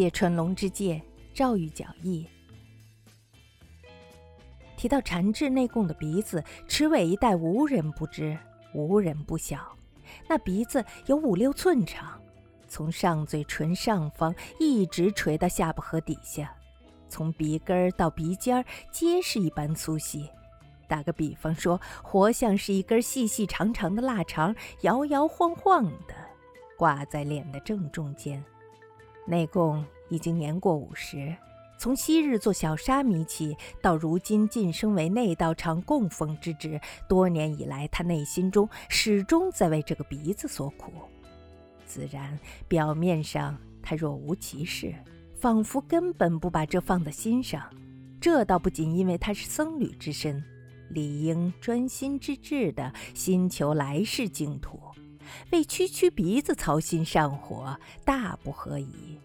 借春龙之介，赵玉角义。提到禅智内供的鼻子，池尾一带无人不知，无人不晓。那鼻子有五六寸长，从上嘴唇上方一直垂到下巴颌底下，从鼻根儿到鼻尖儿皆是一般粗细。打个比方说，活像是一根细细长长的腊肠，摇摇晃晃的挂在脸的正中间。内供已经年过五十，从昔日做小沙弥起，到如今晋升为内道场供奉之职，多年以来，他内心中始终在为这个鼻子所苦。自然，表面上他若无其事，仿佛根本不把这放在心上。这倒不仅因为他是僧侣之身，理应专心致志地心求来世净土。为区区鼻子操心上火，大不合宜。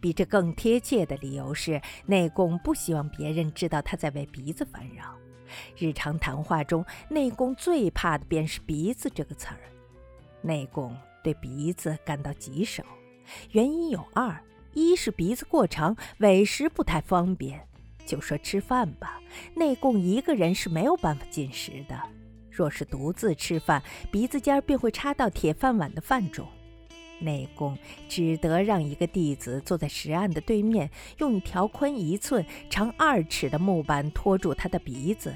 比这更贴切的理由是，内供不希望别人知道他在为鼻子烦扰。日常谈话中，内供最怕的便是“鼻子”这个词儿。内供对鼻子感到棘手，原因有二：一是鼻子过长，委食不太方便。就说吃饭吧，内供一个人是没有办法进食的。若是独自吃饭，鼻子尖儿便会插到铁饭碗的饭中。内供只得让一个弟子坐在石案的对面，用一条宽一寸、长二尺的木板托住他的鼻子。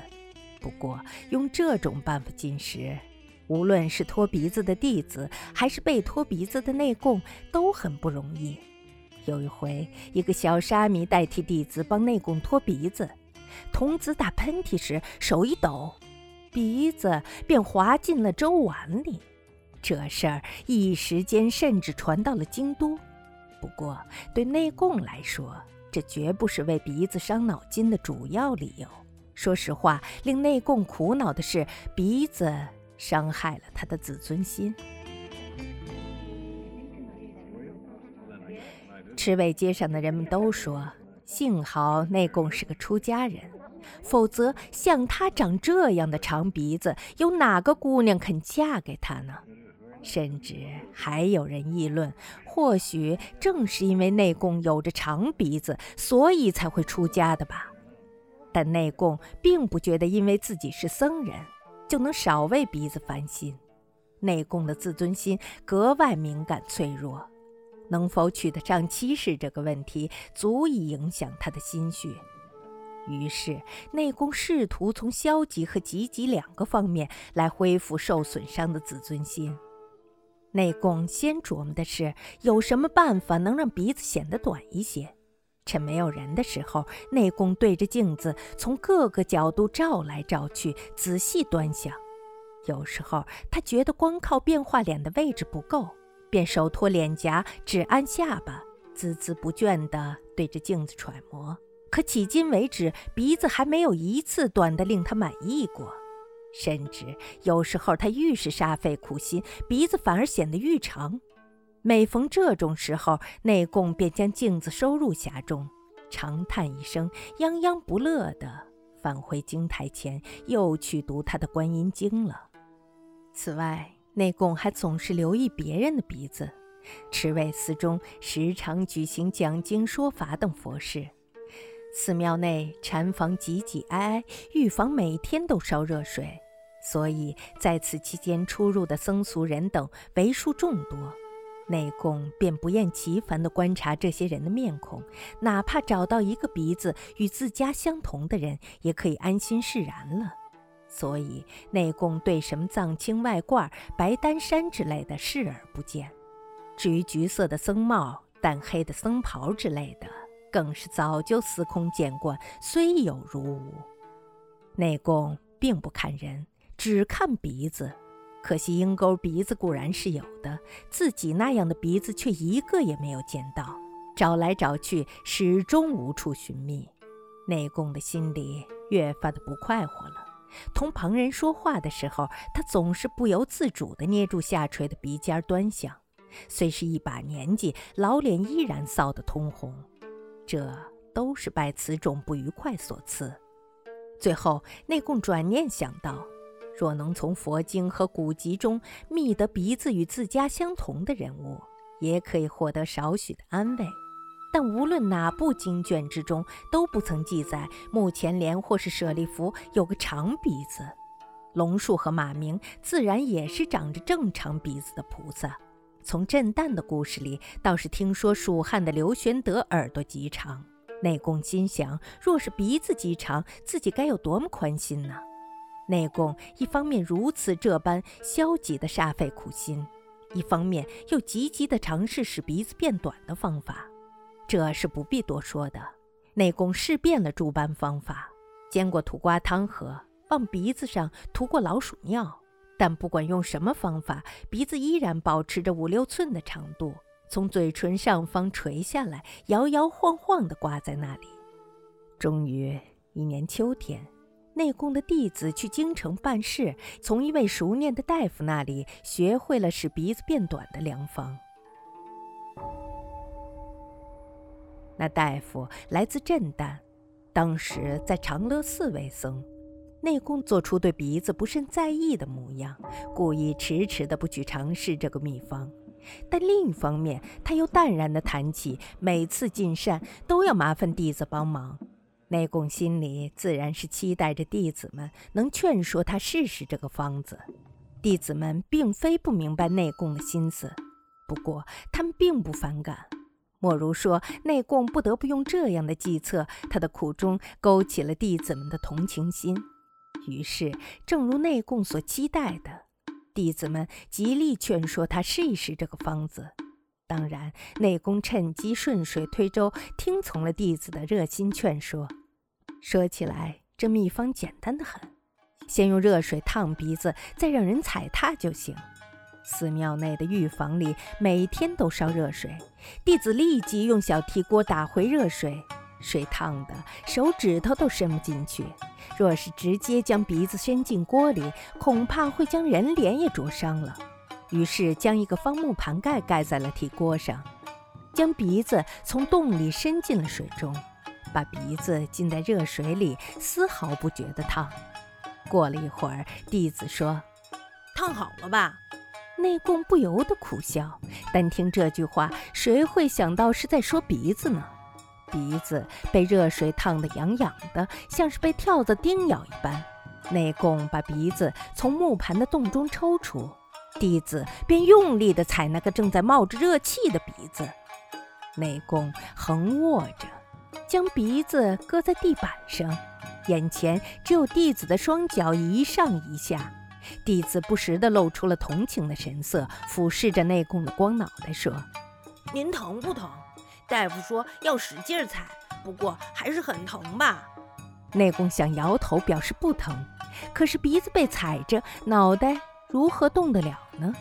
不过，用这种办法进食，无论是托鼻子的弟子，还是被托鼻子的内供，都很不容易。有一回，一个小沙弥代替弟子帮内供托鼻子，童子打喷嚏时手一抖。鼻子便滑进了粥碗里，这事儿一时间甚至传到了京都。不过对内供来说，这绝不是为鼻子伤脑筋的主要理由。说实话，令内供苦恼的是鼻子伤害了他的自尊心。赤卫街上的人们都说，幸好内供是个出家人。否则，像他长这样的长鼻子，有哪个姑娘肯嫁给他呢？甚至还有人议论，或许正是因为内供有着长鼻子，所以才会出家的吧。但内供并不觉得，因为自己是僧人，就能少为鼻子烦心。内供的自尊心格外敏感脆弱，能否娶得上妻室这个问题，足以影响他的心绪。于是，内供试图从消极和积极两个方面来恢复受损伤的自尊心。内供先琢磨的是有什么办法能让鼻子显得短一些。趁没有人的时候，内供对着镜子从各个角度照来照去，仔细端详。有时候他觉得光靠变化脸的位置不够，便手托脸颊，只按下巴，孜孜不倦地对着镜子揣摩。可迄今为止，鼻子还没有一次短得令他满意过。甚至有时候，他愈是煞费苦心，鼻子反而显得愈长。每逢这种时候，内供便将镜子收入匣中，长叹一声，泱泱不乐地返回经台前，又去读他的《观音经》了。此外，内供还总是留意别人的鼻子。持卫寺中时常举行讲经说法等佛事。寺庙内禅房挤挤挨挨，浴房每天都烧热水，所以在此期间出入的僧俗人等为数众多。内供便不厌其烦地观察这些人的面孔，哪怕找到一个鼻子与自家相同的人，也可以安心释然了。所以内供对什么藏青外褂、白丹衫之类的视而不见。至于橘色的僧帽、淡黑的僧袍之类的，更是早就司空见惯，虽有如无。内供并不看人，只看鼻子。可惜鹰钩鼻子固然是有的，自己那样的鼻子却一个也没有见到。找来找去，始终无处寻觅。内供的心里越发的不快活了。同旁人说话的时候，他总是不由自主地捏住下垂的鼻尖端详。虽是一把年纪，老脸依然臊得通红。这都是拜此种不愉快所赐。最后，内供转念想到，若能从佛经和古籍中觅得鼻子与自家相同的人物，也可以获得少许的安慰。但无论哪部经卷之中，都不曾记载目前莲或是舍利弗有个长鼻子。龙树和马明自然也是长着正常鼻子的菩萨。从震旦的故事里，倒是听说蜀汉的刘玄德耳朵极长。内供心想，若是鼻子极长，自己该有多么宽心呢？内供一方面如此这般消极地煞费苦心，一方面又积极地尝试使鼻子变短的方法。这是不必多说的。内功试遍了诸般方法，煎过土瓜汤喝，往鼻子上涂过老鼠尿，但不管用什么方法，鼻子依然保持着五六寸的长度，从嘴唇上方垂下来，摇摇晃晃地挂在那里。终于一年秋天，内功的弟子去京城办事，从一位熟练的大夫那里学会了使鼻子变短的良方。那大夫来自震旦，当时在长乐寺为僧。内供做出对鼻子不甚在意的模样，故意迟迟的不去尝试这个秘方。但另一方面，他又淡然的谈起，每次进膳都要麻烦弟子帮忙。内供心里自然是期待着弟子们能劝说他试试这个方子。弟子们并非不明白内供的心思，不过他们并不反感。莫如说，内供不得不用这样的计策，他的苦衷勾起了弟子们的同情心。于是，正如内供所期待的，弟子们极力劝说他试一试这个方子。当然，内供趁机顺水推舟，听从了弟子的热心劝说。说起来，这秘方简单的很，先用热水烫鼻子，再让人踩踏就行。寺庙内的浴房里每天都烧热水，弟子立即用小屉锅打回热水，水烫的手指头都伸不进去。若是直接将鼻子伸进锅里，恐怕会将人脸也灼伤了。于是将一个方木盘盖盖在了铁锅上，将鼻子从洞里伸进了水中，把鼻子浸在热水里，丝毫不觉得烫。过了一会儿，弟子说：“烫好了吧？”内供不由得苦笑，但听这句话，谁会想到是在说鼻子呢？鼻子被热水烫得痒痒的，像是被跳蚤叮咬一般。内供把鼻子从木盘的洞中抽出，弟子便用力地踩那个正在冒着热气的鼻子。内供横卧着，将鼻子搁在地板上，眼前只有弟子的双脚一上一下。弟子不时地露出了同情的神色，俯视着内供的光脑袋，说：“您疼不疼？大夫说要使劲踩，不过还是很疼吧？”内功想摇头表示不疼，可是鼻子被踩着，脑袋如何动得了呢？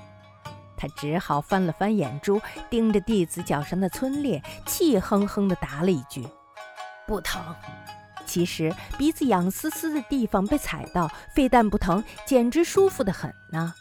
他只好翻了翻眼珠，盯着弟子脚上的皴裂，气哼哼地答了一句：“不疼。”其实鼻子痒丝丝的地方被踩到，非但不疼，简直舒服得很呢。